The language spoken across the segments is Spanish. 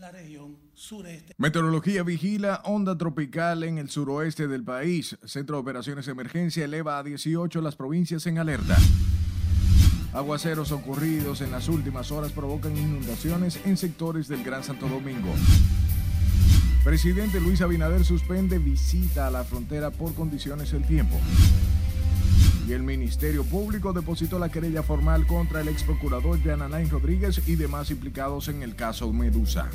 la región sureste. Meteorología vigila onda tropical en el suroeste del país. Centro de Operaciones de Emergencia eleva a 18 las provincias en alerta. Aguaceros ocurridos en las últimas horas provocan inundaciones en sectores del Gran Santo Domingo. Presidente Luis Abinader suspende visita a la frontera por condiciones del tiempo. El Ministerio Público depositó la querella formal contra el ex procurador Jan Alain Rodríguez y demás implicados en el caso Medusa.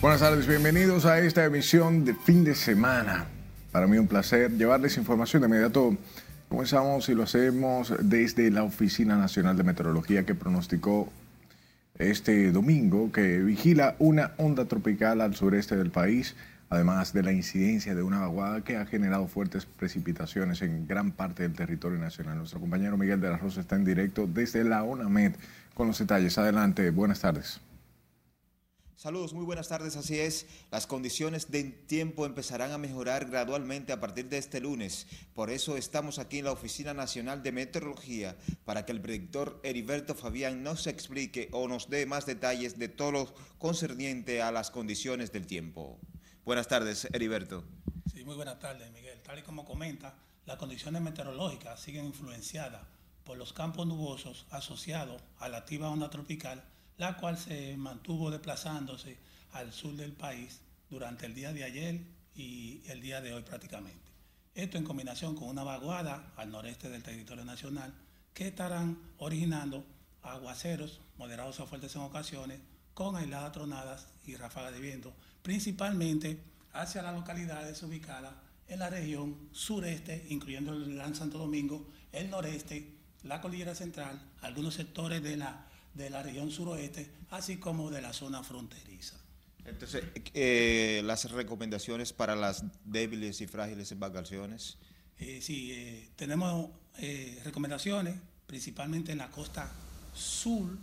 Buenas tardes, bienvenidos a esta emisión de fin de semana. Para mí un placer llevarles información de inmediato. Comenzamos y lo hacemos desde la Oficina Nacional de Meteorología que pronosticó este domingo que vigila una onda tropical al sureste del país, además de la incidencia de una vaguada que ha generado fuertes precipitaciones en gran parte del territorio nacional. Nuestro compañero Miguel de la Rosa está en directo desde la ONAMED con los detalles. Adelante, buenas tardes. Saludos, muy buenas tardes, así es. Las condiciones de tiempo empezarán a mejorar gradualmente a partir de este lunes. Por eso estamos aquí en la Oficina Nacional de Meteorología para que el predictor Heriberto Fabián nos explique o nos dé más detalles de todo lo concerniente a las condiciones del tiempo. Buenas tardes, Heriberto. Sí, muy buenas tardes, Miguel. Tal y como comenta, las condiciones meteorológicas siguen influenciadas por los campos nubosos asociados a la activa onda tropical la cual se mantuvo desplazándose al sur del país durante el día de ayer y el día de hoy prácticamente. Esto en combinación con una vaguada al noreste del territorio nacional que estarán originando aguaceros moderados a fuertes en ocasiones con aisladas tronadas y ráfagas de viento, principalmente hacia las localidades ubicadas en la región sureste, incluyendo el Gran Santo Domingo, el noreste, la cordillera central, algunos sectores de la de la región suroeste, así como de la zona fronteriza. Entonces, eh, las recomendaciones para las débiles y frágiles embarcaciones. Eh, sí, eh, tenemos recomendaciones, principalmente en la costa sur,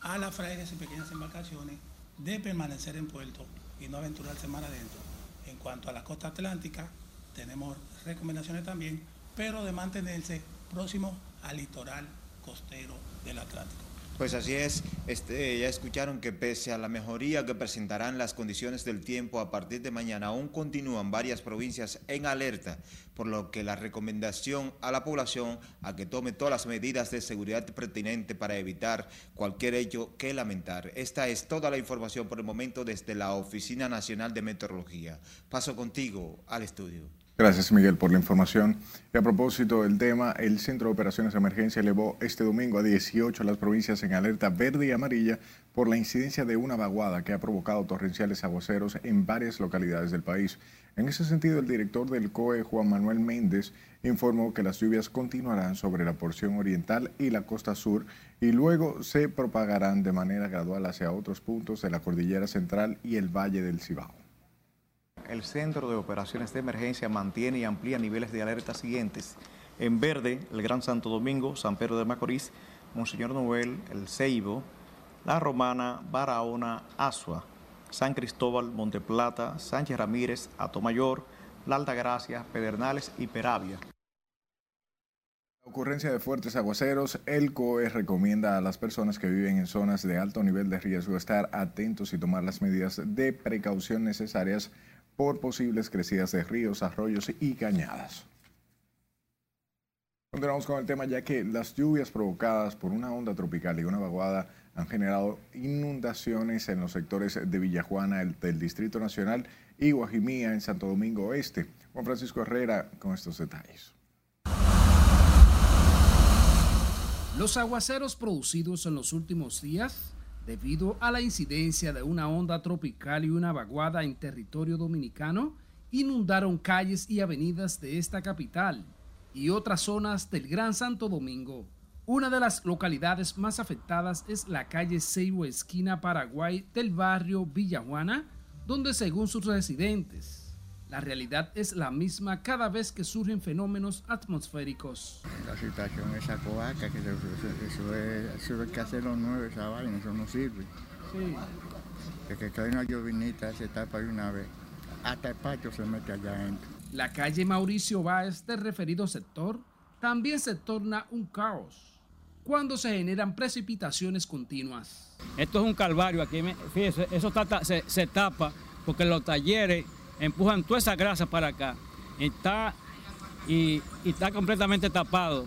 a las frágiles y pequeñas embarcaciones, de permanecer en puerto y no aventurarse más adentro. En cuanto a la costa atlántica, tenemos recomendaciones también, pero de mantenerse próximo al litoral costero del Atlántico. Pues así es, este, ya escucharon que pese a la mejoría que presentarán las condiciones del tiempo a partir de mañana, aún continúan varias provincias en alerta, por lo que la recomendación a la población a que tome todas las medidas de seguridad pertinentes para evitar cualquier hecho que lamentar. Esta es toda la información por el momento desde la Oficina Nacional de Meteorología. Paso contigo al estudio. Gracias, Miguel, por la información. Y a propósito del tema, el Centro de Operaciones de Emergencia elevó este domingo a 18 las provincias en alerta verde y amarilla por la incidencia de una vaguada que ha provocado torrenciales aguaceros en varias localidades del país. En ese sentido, el director del COE, Juan Manuel Méndez, informó que las lluvias continuarán sobre la porción oriental y la costa sur y luego se propagarán de manera gradual hacia otros puntos de la cordillera central y el valle del Cibao el Centro de Operaciones de Emergencia mantiene y amplía niveles de alerta siguientes. En verde, el Gran Santo Domingo, San Pedro de Macorís, Monseñor Noel, El Ceibo, La Romana, Barahona, Asua, San Cristóbal, Monteplata, Sánchez Ramírez, Atomayor, La Altagracia, Pedernales y Peravia. La ocurrencia de fuertes aguaceros, el COE recomienda a las personas que viven en zonas de alto nivel de riesgo estar atentos y tomar las medidas de precaución necesarias por posibles crecidas de ríos, arroyos y cañadas. Continuamos con el tema ya que las lluvias provocadas por una onda tropical y una vaguada han generado inundaciones en los sectores de Villajuana, el, del Distrito Nacional y Guajimía en Santo Domingo Oeste. Juan Francisco Herrera con estos detalles. Los aguaceros producidos en los últimos días debido a la incidencia de una onda tropical y una vaguada en territorio dominicano, inundaron calles y avenidas de esta capital y otras zonas del Gran Santo Domingo. Una de las localidades más afectadas es la calle Seibo esquina Paraguay del barrio Villajuana, donde según sus residentes, la realidad es la misma cada vez que surgen fenómenos atmosféricos. La situación es coaca, que eso, eso, es, eso hay que hacerlo nuevo, esa vaina, eso no sirve. Sí. Que, que cae una llovinita se tapa de una vez. hasta el patio se mete allá adentro. La calle Mauricio Báez del referido sector también se torna un caos cuando se generan precipitaciones continuas. Esto es un calvario aquí, fíjese, eso se, tapa porque los talleres empujan toda esa grasa para acá. Está, y, está completamente tapado.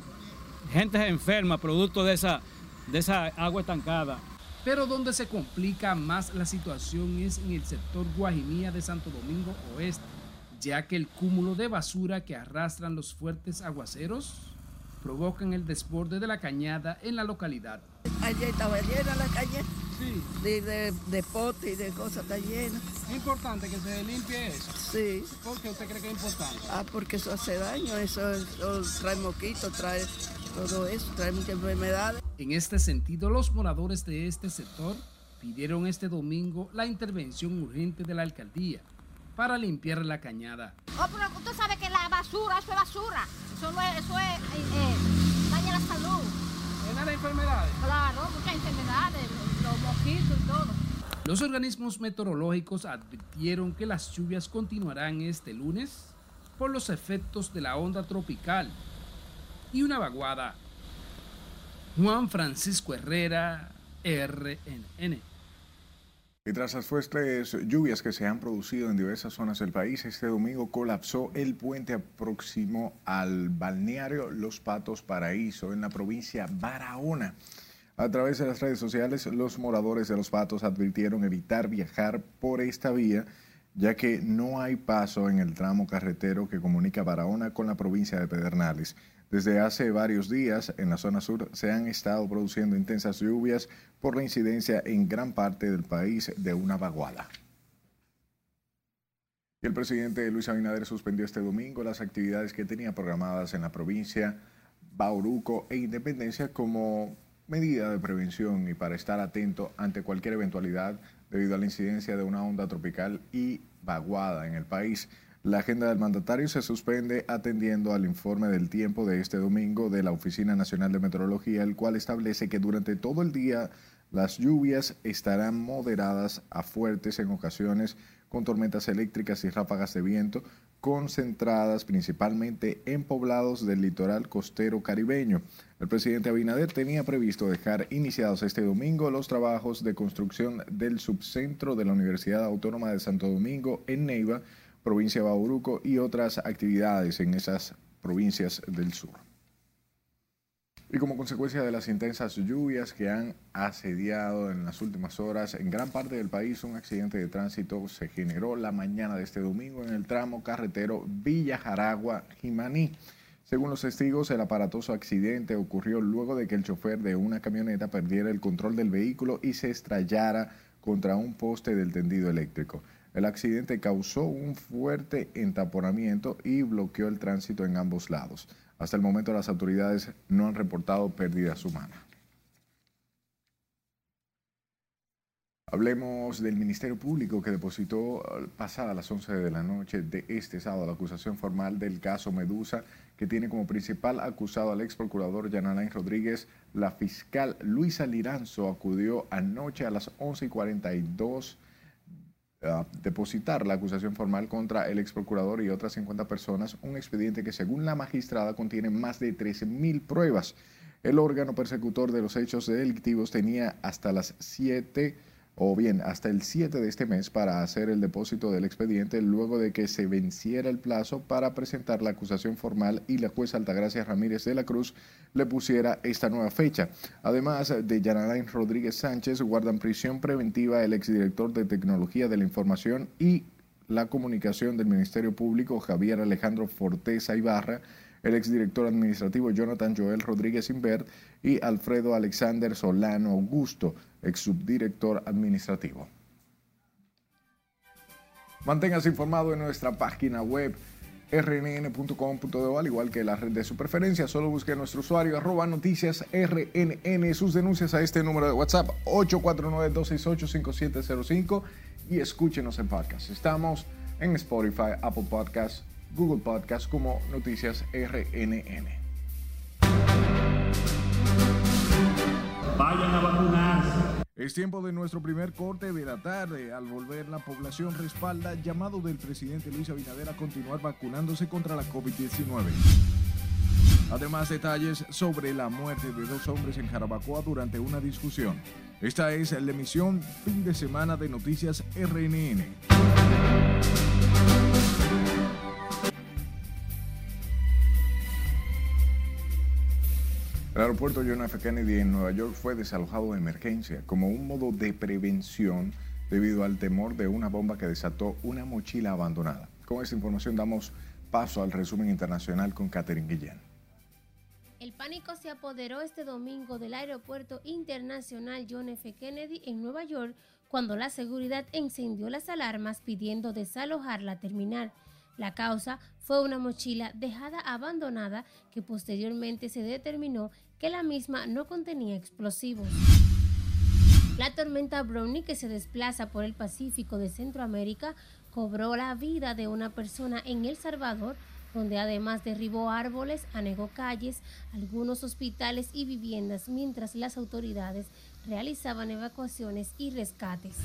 Gente enferma producto de esa, de esa agua estancada. Pero donde se complica más la situación es en el sector Guajimía de Santo Domingo Oeste, ya que el cúmulo de basura que arrastran los fuertes aguaceros provocan el desborde de la cañada en la localidad. Ayer estaba llena la caña. Sí. De, de, pote y de cosas está llena. ¿Es importante que se limpie eso? Sí. ¿Por qué usted cree que es importante? Ah, porque eso hace daño, eso, trae moquitos, trae todo eso, trae muchas enfermedades. En este sentido, los moradores de este sector pidieron este domingo la intervención urgente de la alcaldía para limpiar la cañada. Oh, pero usted sabe que la basura, eso es basura. Eso, es, eso es, eh, eh, daña la salud. ¿Tiene las enfermedades? Claro, muchas enfermedades, los mosquitos y todo. Los organismos meteorológicos advirtieron que las lluvias continuarán este lunes por los efectos de la onda tropical y una vaguada. Juan Francisco Herrera, RNN. Y tras las fuertes lluvias que se han producido en diversas zonas del país, este domingo colapsó el puente próximo al balneario Los Patos Paraíso en la provincia Barahona. A través de las redes sociales, los moradores de Los Patos advirtieron evitar viajar por esta vía, ya que no hay paso en el tramo carretero que comunica Barahona con la provincia de Pedernales. Desde hace varios días en la zona sur se han estado produciendo intensas lluvias por la incidencia en gran parte del país de una vaguada. El presidente Luis Abinader suspendió este domingo las actividades que tenía programadas en la provincia Bauruco e Independencia como medida de prevención y para estar atento ante cualquier eventualidad debido a la incidencia de una onda tropical y vaguada en el país. La agenda del mandatario se suspende atendiendo al informe del tiempo de este domingo de la Oficina Nacional de Meteorología, el cual establece que durante todo el día las lluvias estarán moderadas a fuertes en ocasiones con tormentas eléctricas y ráfagas de viento concentradas principalmente en poblados del litoral costero caribeño. El presidente Abinader tenía previsto dejar iniciados este domingo los trabajos de construcción del subcentro de la Universidad Autónoma de Santo Domingo en Neiva, provincia de Bauruco y otras actividades en esas provincias del sur. Y como consecuencia de las intensas lluvias que han asediado en las últimas horas en gran parte del país, un accidente de tránsito se generó la mañana de este domingo en el tramo carretero Villa Jaragua-Jimaní. Según los testigos, el aparatoso accidente ocurrió luego de que el chofer de una camioneta perdiera el control del vehículo y se estrellara contra un poste del tendido eléctrico. El accidente causó un fuerte entaponamiento y bloqueó el tránsito en ambos lados. Hasta el momento las autoridades no han reportado pérdidas humanas. Hablemos del Ministerio Público que depositó pasada las 11 de la noche de este sábado la acusación formal del caso Medusa, que tiene como principal acusado al ex procurador Yanalain Rodríguez. La fiscal Luisa Liranzo acudió anoche a las 11 y 42 depositar la acusación formal contra el ex procurador y otras 50 personas, un expediente que según la magistrada contiene más de 13.000 pruebas. El órgano persecutor de los hechos delictivos tenía hasta las 7 o bien hasta el 7 de este mes para hacer el depósito del expediente luego de que se venciera el plazo para presentar la acusación formal y la jueza Altagracia Ramírez de la Cruz le pusiera esta nueva fecha. Además de Yanalain Rodríguez Sánchez, guardan prisión preventiva el exdirector de Tecnología de la Información y la Comunicación del Ministerio Público, Javier Alejandro Forteza Ibarra, el exdirector administrativo Jonathan Joel Rodríguez Invert y Alfredo Alexander Solano Augusto, ex subdirector administrativo. Manténgase informado en nuestra página web rnn.com.do, al igual que la red de su preferencia. Solo busque nuestro usuario arroba noticias rnn, sus denuncias a este número de WhatsApp 849-268-5705 y escúchenos en podcast. Estamos en Spotify, Apple Podcasts, Google Podcast como Noticias RNN. Vayan a vacunarse. Es tiempo de nuestro primer corte de la tarde. Al volver, la población respalda llamado del presidente Luis Abinader a continuar vacunándose contra la COVID-19. Además, detalles sobre la muerte de dos hombres en Jarabacoa durante una discusión. Esta es la emisión fin de semana de Noticias RNN. El aeropuerto John F. Kennedy en Nueva York fue desalojado de emergencia como un modo de prevención debido al temor de una bomba que desató una mochila abandonada. Con esta información damos paso al resumen internacional con Catherine Guillén. El pánico se apoderó este domingo del aeropuerto internacional John F. Kennedy en Nueva York cuando la seguridad encendió las alarmas pidiendo desalojar la terminal. La causa fue una mochila dejada abandonada que posteriormente se determinó que la misma no contenía explosivos. La tormenta Brownie que se desplaza por el Pacífico de Centroamérica cobró la vida de una persona en El Salvador, donde además derribó árboles, anegó calles, algunos hospitales y viviendas mientras las autoridades realizaban evacuaciones y rescates.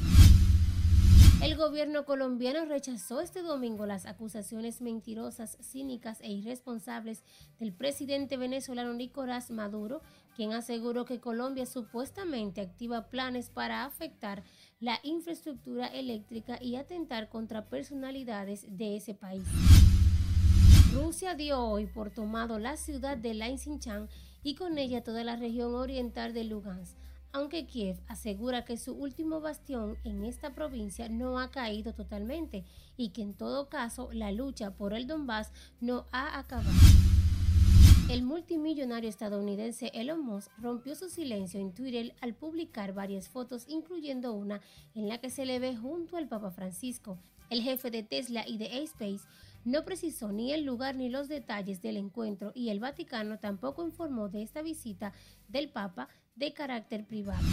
El gobierno colombiano rechazó este domingo las acusaciones mentirosas, cínicas e irresponsables del presidente venezolano Nicolás Maduro, quien aseguró que Colombia supuestamente activa planes para afectar la infraestructura eléctrica y atentar contra personalidades de ese país. Rusia dio hoy por tomado la ciudad de Lainshinchan y con ella toda la región oriental de Lugansk aunque Kiev asegura que su último bastión en esta provincia no ha caído totalmente y que en todo caso la lucha por el Donbass no ha acabado. El multimillonario estadounidense Elon Musk rompió su silencio en Twitter al publicar varias fotos, incluyendo una en la que se le ve junto al Papa Francisco. El jefe de Tesla y de A-Space no precisó ni el lugar ni los detalles del encuentro y el Vaticano tampoco informó de esta visita del Papa de carácter privado.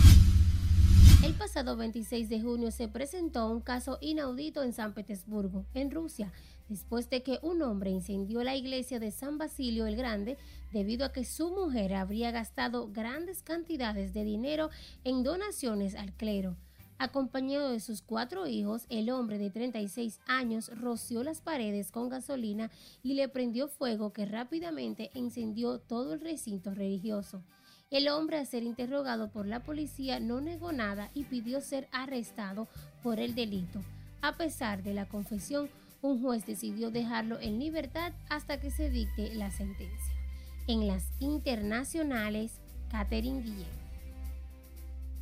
El pasado 26 de junio se presentó un caso inaudito en San Petersburgo, en Rusia, después de que un hombre incendió la iglesia de San Basilio el Grande debido a que su mujer habría gastado grandes cantidades de dinero en donaciones al clero. Acompañado de sus cuatro hijos, el hombre de 36 años roció las paredes con gasolina y le prendió fuego que rápidamente encendió todo el recinto religioso. El hombre a ser interrogado por la policía no negó nada y pidió ser arrestado por el delito. A pesar de la confesión, un juez decidió dejarlo en libertad hasta que se dicte la sentencia. En las internacionales, Catherine Guillén.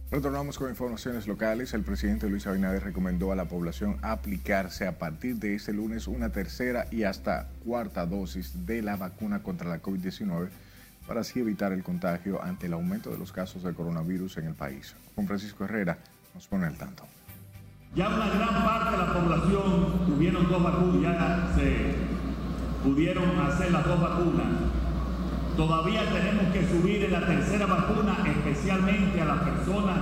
Retornamos con informaciones locales. El presidente Luis Abinader recomendó a la población aplicarse a partir de este lunes una tercera y hasta cuarta dosis de la vacuna contra la COVID-19 para así evitar el contagio ante el aumento de los casos de coronavirus en el país. Juan Francisco Herrera nos pone al tanto. Ya una gran parte de la población tuvieron dos vacunas, ya se pudieron hacer las dos vacunas. Todavía tenemos que subir en la tercera vacuna, especialmente a las personas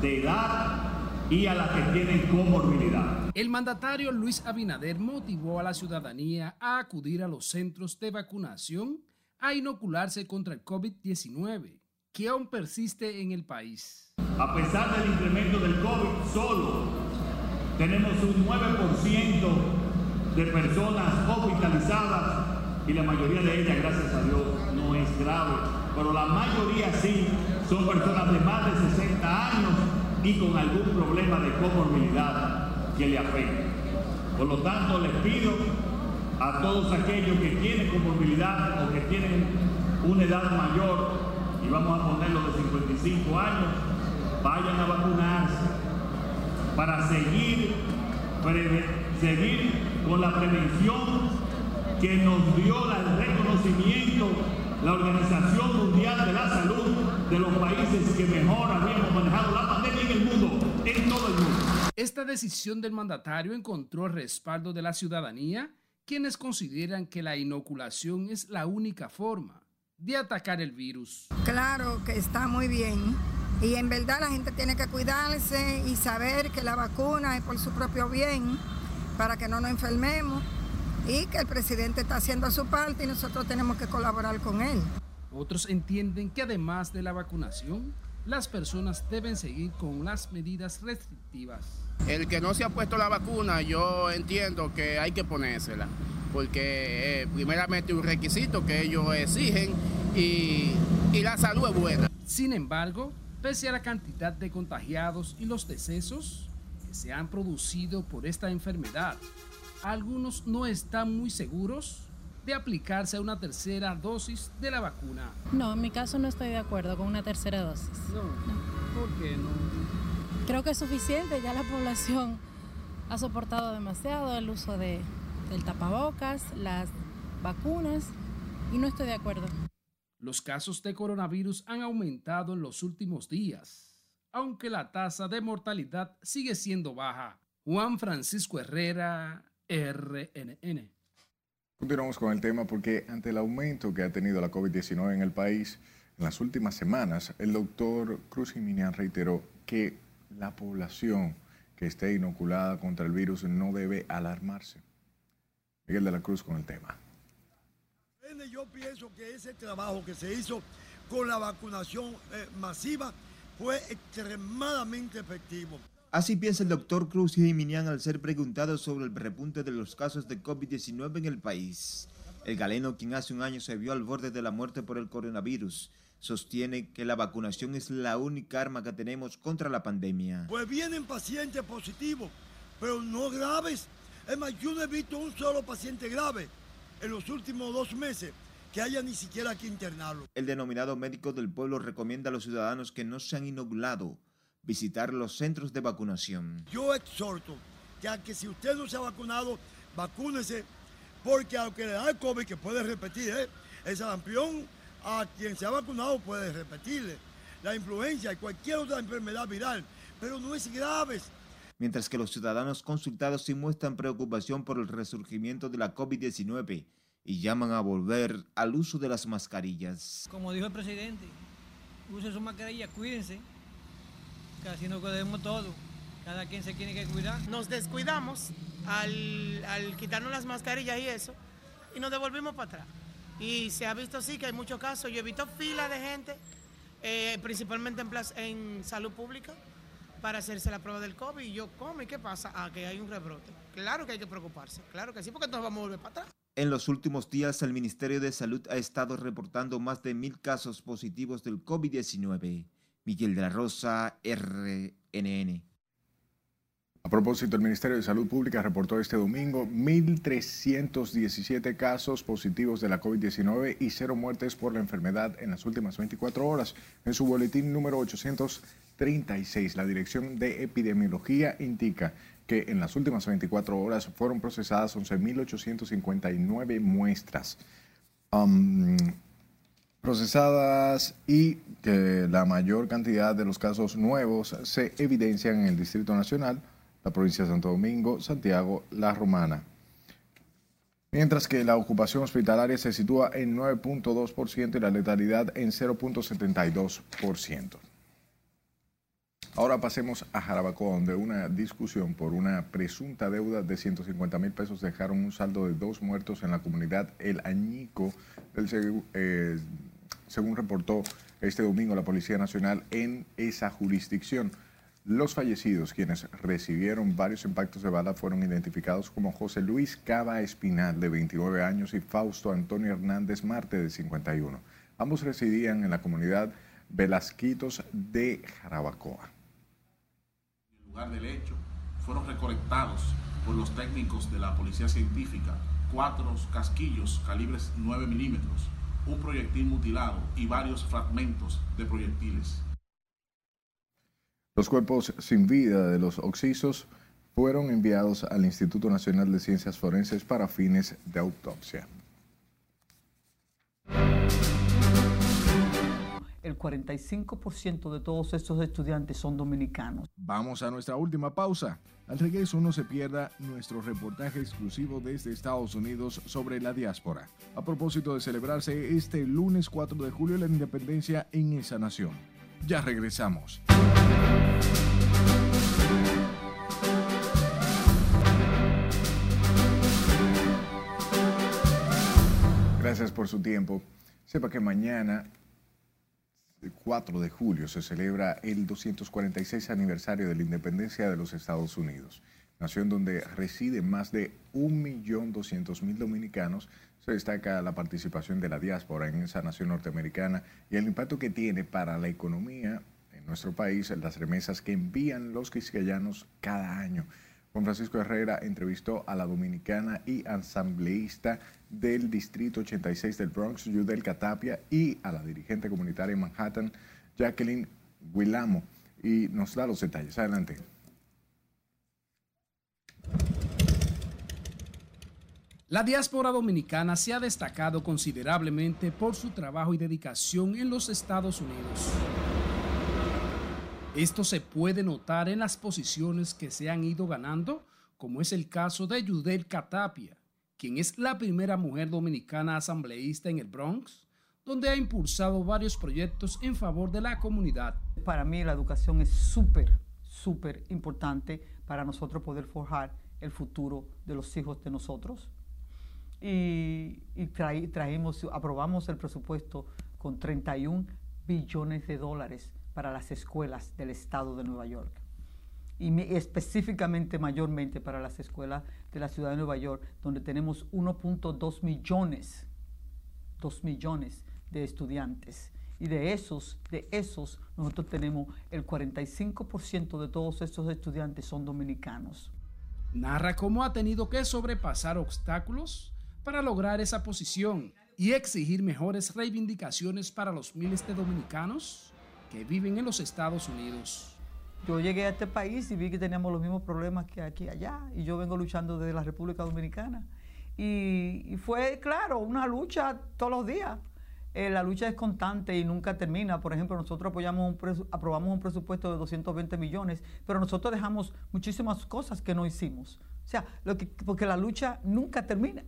de edad y a las que tienen comorbilidad. El mandatario Luis Abinader motivó a la ciudadanía a acudir a los centros de vacunación a inocularse contra el COVID-19, que aún persiste en el país. A pesar del incremento del COVID, solo tenemos un 9% de personas hospitalizadas y la mayoría de ellas, gracias a Dios, no es grave, pero la mayoría sí son personas de más de 60 años y con algún problema de comorbilidad que le afecte. Por lo tanto, les pido a todos aquellos que tienen comorbilidad o que tienen una edad mayor, y vamos a ponerlo de 55 años, vayan a vacunarse para seguir, con la prevención que nos dio el reconocimiento la Organización Mundial de la Salud de los países que mejor habíamos manejado la pandemia en el mundo, en todo el mundo. Esta decisión del mandatario encontró respaldo de la ciudadanía quienes consideran que la inoculación es la única forma de atacar el virus. Claro que está muy bien y en verdad la gente tiene que cuidarse y saber que la vacuna es por su propio bien para que no nos enfermemos y que el presidente está haciendo su parte y nosotros tenemos que colaborar con él. Otros entienden que además de la vacunación, las personas deben seguir con las medidas restrictivas. El que no se ha puesto la vacuna, yo entiendo que hay que ponérsela, porque eh, primeramente un requisito que ellos exigen y, y la salud es buena. Sin embargo, pese a la cantidad de contagiados y los decesos que se han producido por esta enfermedad, algunos no están muy seguros de aplicarse una tercera dosis de la vacuna. No, en mi caso no estoy de acuerdo con una tercera dosis. No, ¿por qué no? Creo que es suficiente, ya la población ha soportado demasiado el uso de, del tapabocas, las vacunas y no estoy de acuerdo. Los casos de coronavirus han aumentado en los últimos días, aunque la tasa de mortalidad sigue siendo baja. Juan Francisco Herrera, RNN. Continuamos con el tema porque ante el aumento que ha tenido la COVID-19 en el país en las últimas semanas, el doctor Cruz Jiménez reiteró que la población que esté inoculada contra el virus no debe alarmarse. Miguel de la Cruz con el tema. Yo pienso que ese trabajo que se hizo con la vacunación eh, masiva fue extremadamente efectivo. Así piensa el doctor Cruz Jiminian al ser preguntado sobre el repunte de los casos de COVID-19 en el país. El galeno, quien hace un año se vio al borde de la muerte por el coronavirus, sostiene que la vacunación es la única arma que tenemos contra la pandemia. Pues vienen pacientes positivos, pero no graves. Es más, yo no he visto un solo paciente grave en los últimos dos meses que haya ni siquiera que internarlo. El denominado médico del pueblo recomienda a los ciudadanos que no se han inoculado visitar los centros de vacunación. Yo exhorto que, que si usted no se ha vacunado, vacúnese, porque aunque le da el COVID, que puede repetir, ¿eh? el sarampión a quien se ha vacunado puede repetirle, la influencia y cualquier otra enfermedad viral, pero no es grave. Mientras que los ciudadanos consultados sí muestran preocupación por el resurgimiento de la COVID-19 y llaman a volver al uso de las mascarillas. Como dijo el presidente, use su mascarilla, cuídense, casi nos cuidemos todo. Cada quien se tiene que cuidar. Nos descuidamos al, al, quitarnos las mascarillas y eso, y nos devolvimos para atrás. Y se ha visto sí que hay muchos casos. Yo he visto filas de gente, eh, principalmente en, plaza, en salud pública, para hacerse la prueba del COVID. Y yo, ¿cómo? ¿Y qué pasa? Ah, que hay un rebrote. Claro que hay que preocuparse, claro que sí, porque nos vamos a volver para atrás. En los últimos días, el Ministerio de Salud ha estado reportando más de mil casos positivos del COVID-19. Miguel de la Rosa, RNN. A propósito, el Ministerio de Salud Pública reportó este domingo 1.317 casos positivos de la COVID-19 y cero muertes por la enfermedad en las últimas 24 horas. En su boletín número 836, la Dirección de Epidemiología indica que en las últimas 24 horas fueron procesadas 11.859 muestras. Procesadas y que la mayor cantidad de los casos nuevos se evidencian en el Distrito Nacional, la provincia de Santo Domingo, Santiago, La Romana. Mientras que la ocupación hospitalaria se sitúa en 9.2% y la letalidad en 0.72%. Ahora pasemos a Jarabacoa, donde una discusión por una presunta deuda de 150 mil pesos dejaron un saldo de dos muertos en la comunidad El Añico, eh, según reportó este domingo la Policía Nacional en esa jurisdicción. Los fallecidos, quienes recibieron varios impactos de bala, fueron identificados como José Luis Cava Espinal, de 29 años, y Fausto Antonio Hernández Marte, de 51. Ambos residían en la comunidad Velasquitos de Jarabacoa. En el lugar del hecho fueron recolectados por los técnicos de la Policía Científica cuatro casquillos calibres 9 milímetros, un proyectil mutilado y varios fragmentos de proyectiles. Los cuerpos sin vida de los oxisos fueron enviados al Instituto Nacional de Ciencias Forenses para fines de autopsia. El 45% de todos estos estudiantes son dominicanos. Vamos a nuestra última pausa. Al regreso no se pierda nuestro reportaje exclusivo desde Estados Unidos sobre la diáspora. A propósito de celebrarse este lunes 4 de julio la independencia en esa nación. Ya regresamos. Gracias por su tiempo. Sepa que mañana 4 de julio se celebra el 246 aniversario de la independencia de los Estados Unidos, nación donde residen más de 1.200.000 dominicanos. Se destaca la participación de la diáspora en esa nación norteamericana y el impacto que tiene para la economía nuestro país las remesas que envían los quisqueyanos cada año. Juan Francisco Herrera entrevistó a la dominicana y asambleísta del Distrito 86 del Bronx, Yudel Catapia, y a la dirigente comunitaria en Manhattan, Jacqueline Willamo, y nos da los detalles. Adelante. La diáspora dominicana se ha destacado considerablemente por su trabajo y dedicación en los Estados Unidos. Esto se puede notar en las posiciones que se han ido ganando, como es el caso de Yudel Catapia, quien es la primera mujer dominicana asambleísta en el Bronx, donde ha impulsado varios proyectos en favor de la comunidad. Para mí la educación es súper, súper importante para nosotros poder forjar el futuro de los hijos de nosotros. Y, traímos, aprobamos el presupuesto con 31 billones de dólares para las escuelas del estado de Nueva York y específicamente mayormente para las escuelas de la ciudad de Nueva York, donde tenemos 1.2 millones, 2 millones de estudiantes. Y de esos, de esos, nosotros tenemos el 45% de todos estos estudiantes son dominicanos. Narra cómo ha tenido que sobrepasar obstáculos para lograr esa posición y exigir mejores reivindicaciones para los miles de dominicanos que viven en los Estados Unidos. Yo llegué a este país y vi que teníamos los mismos problemas que aquí y allá, y yo vengo luchando desde la República Dominicana. Y, fue, claro, una lucha todos los días. Eh, la lucha es constante y nunca termina. Por ejemplo, nosotros apoyamos aprobamos un presupuesto de 220 millones, pero nosotros dejamos muchísimas cosas que no hicimos. O sea, porque la lucha nunca termina.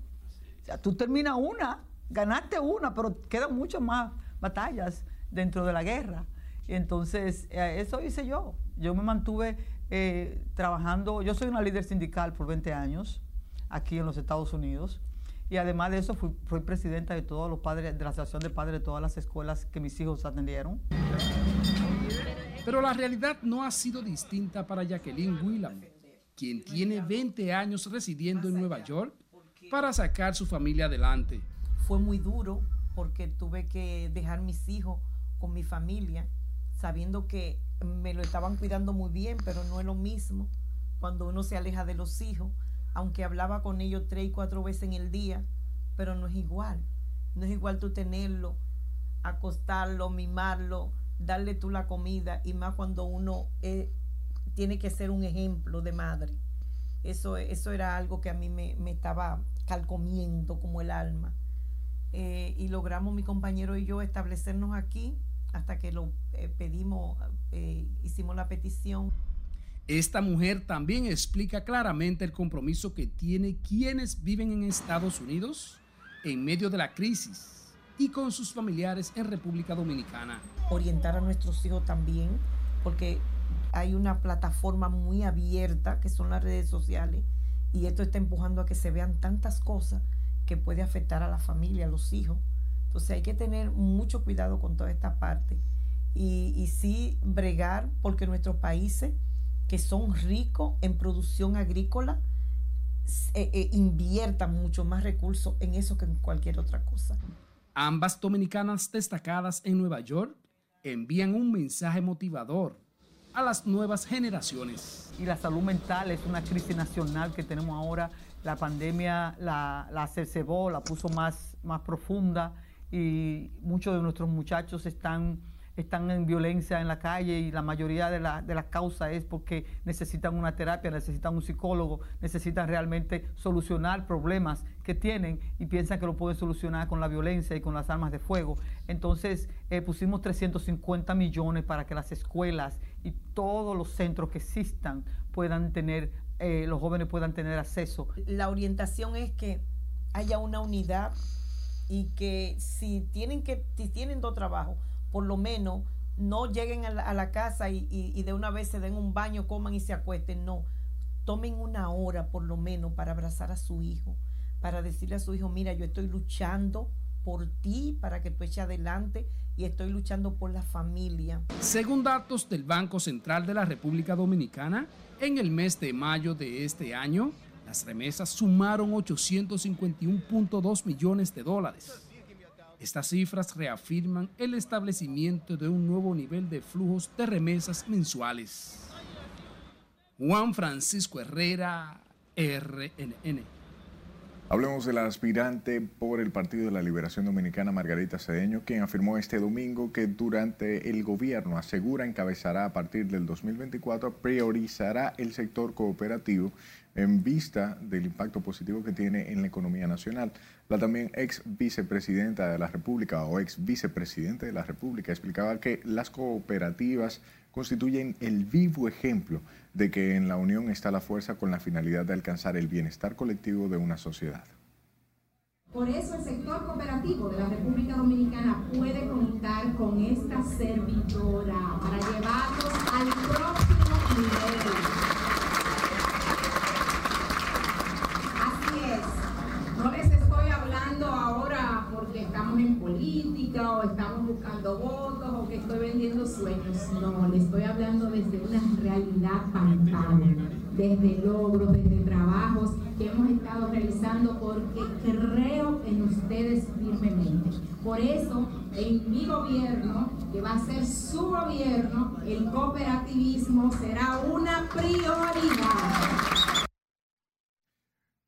O sea, tú terminas una, ganaste una, pero quedan muchas más batallas dentro de la guerra. Entonces, eh, eso hice yo. Yo me mantuve eh, trabajando, yo soy una líder sindical por 20 años aquí en los Estados Unidos. Y además de eso, fui, presidenta de todos los padres, de la Asociación de Padres de todas las escuelas que mis hijos atendieron. Pero la realidad no ha sido distinta para Jacqueline Willam, quien tiene 20 años residiendo en Nueva York para sacar su familia adelante. Fue muy duro porque tuve que dejar mis hijos con mi familia sabiendo que me lo estaban cuidando muy bien, pero no es lo mismo cuando uno se aleja de los hijos, aunque hablaba con ellos tres y cuatro veces en el día, pero no es igual. No es igual tú tenerlo, acostarlo, mimarlo, darle tú la comida, y más cuando uno eh, tiene que ser un ejemplo de madre. Eso, eso era algo que a mí me, estaba calcomiendo como el alma. Eh, y logramos mi compañero y yo establecernos aquí hasta que lo eh, pedimos, eh, hicimos la petición. Esta mujer también explica claramente el compromiso que tiene quienes viven en Estados Unidos en medio de la crisis y con sus familiares en República Dominicana. Orientar a nuestros hijos también, porque hay una plataforma muy abierta que son las redes sociales y esto está empujando a que se vean tantas cosas que puede afectar a la familia, a los hijos. Entonces hay que tener mucho cuidado con toda esta parte y, y sí bregar porque nuestros países que son ricos en producción agrícola eh, eh, inviertan mucho más recursos en eso que en cualquier otra cosa. Ambas dominicanas destacadas en Nueva York envían un mensaje motivador a las nuevas generaciones. Y la salud mental es una crisis nacional que tenemos ahora. La pandemia la, la cercebó, la puso más, más profunda y muchos de nuestros muchachos están, están en violencia en la calle y la mayoría de las la causas es porque necesitan una terapia, necesitan un psicólogo, necesitan realmente solucionar problemas que tienen y piensan que lo pueden solucionar con la violencia y con las armas de fuego. Entonces eh, pusimos 350 millones para que las escuelas y todos los centros que existan puedan tener, eh, los jóvenes puedan tener acceso. La orientación es que haya una unidad y que si tienen que si tienen dos trabajos, por lo menos no lleguen a la, casa y, de una vez se den un baño, coman y se acuesten, no. Tomen una hora por lo menos para abrazar a su hijo, para decirle a su hijo, mira, yo estoy luchando por ti, para que tú eches adelante y estoy luchando por la familia. Según datos del Banco Central de la República Dominicana, en el mes de mayo de este año, las remesas sumaron 851.2 millones de dólares. Estas cifras reafirman el establecimiento de un nuevo nivel de flujos de remesas mensuales. Juan Francisco Herrera, RNN. Hablemos de la aspirante por el Partido de la Liberación Dominicana, Margarita Cedeño, quien afirmó este domingo que durante el gobierno asegura encabezará a partir del 2024, priorizará el sector cooperativo en vista del impacto positivo que tiene en la economía nacional. La también ex vicepresidenta de la República o ex vicepresidente de la República explicaba que las cooperativas constituyen el vivo ejemplo de que en la unión está la fuerza con la finalidad de alcanzar el bienestar colectivo de una sociedad. Por eso el sector cooperativo de la República Dominicana puede contar con esta servidora para llevarlos al próximo nivel. Así es. No les estoy hablando ahora porque en política o estamos buscando votos o que estoy vendiendo sueños. No, les estoy hablando desde una realidad palpable, desde logros, desde trabajos que hemos estado realizando porque creo en ustedes firmemente. Por eso, en mi gobierno, que va a ser su gobierno, el cooperativismo será una prioridad.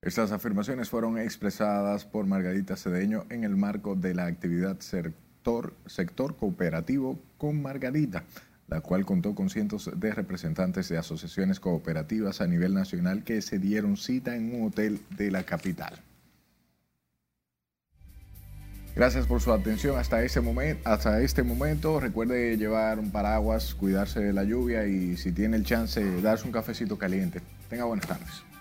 Estas afirmaciones fueron expresadas por Margarita Cedeño en el marco de la actividad sector, sector cooperativo con Margarita, la cual contó con cientos de representantes de asociaciones cooperativas a nivel nacional que se dieron cita en un hotel de la capital. Gracias por su atención hasta, ese momento, hasta este momento. Recuerde llevar un paraguas, cuidarse de la lluvia y si tiene el chance, darse un cafecito caliente. Tenga buenas tardes.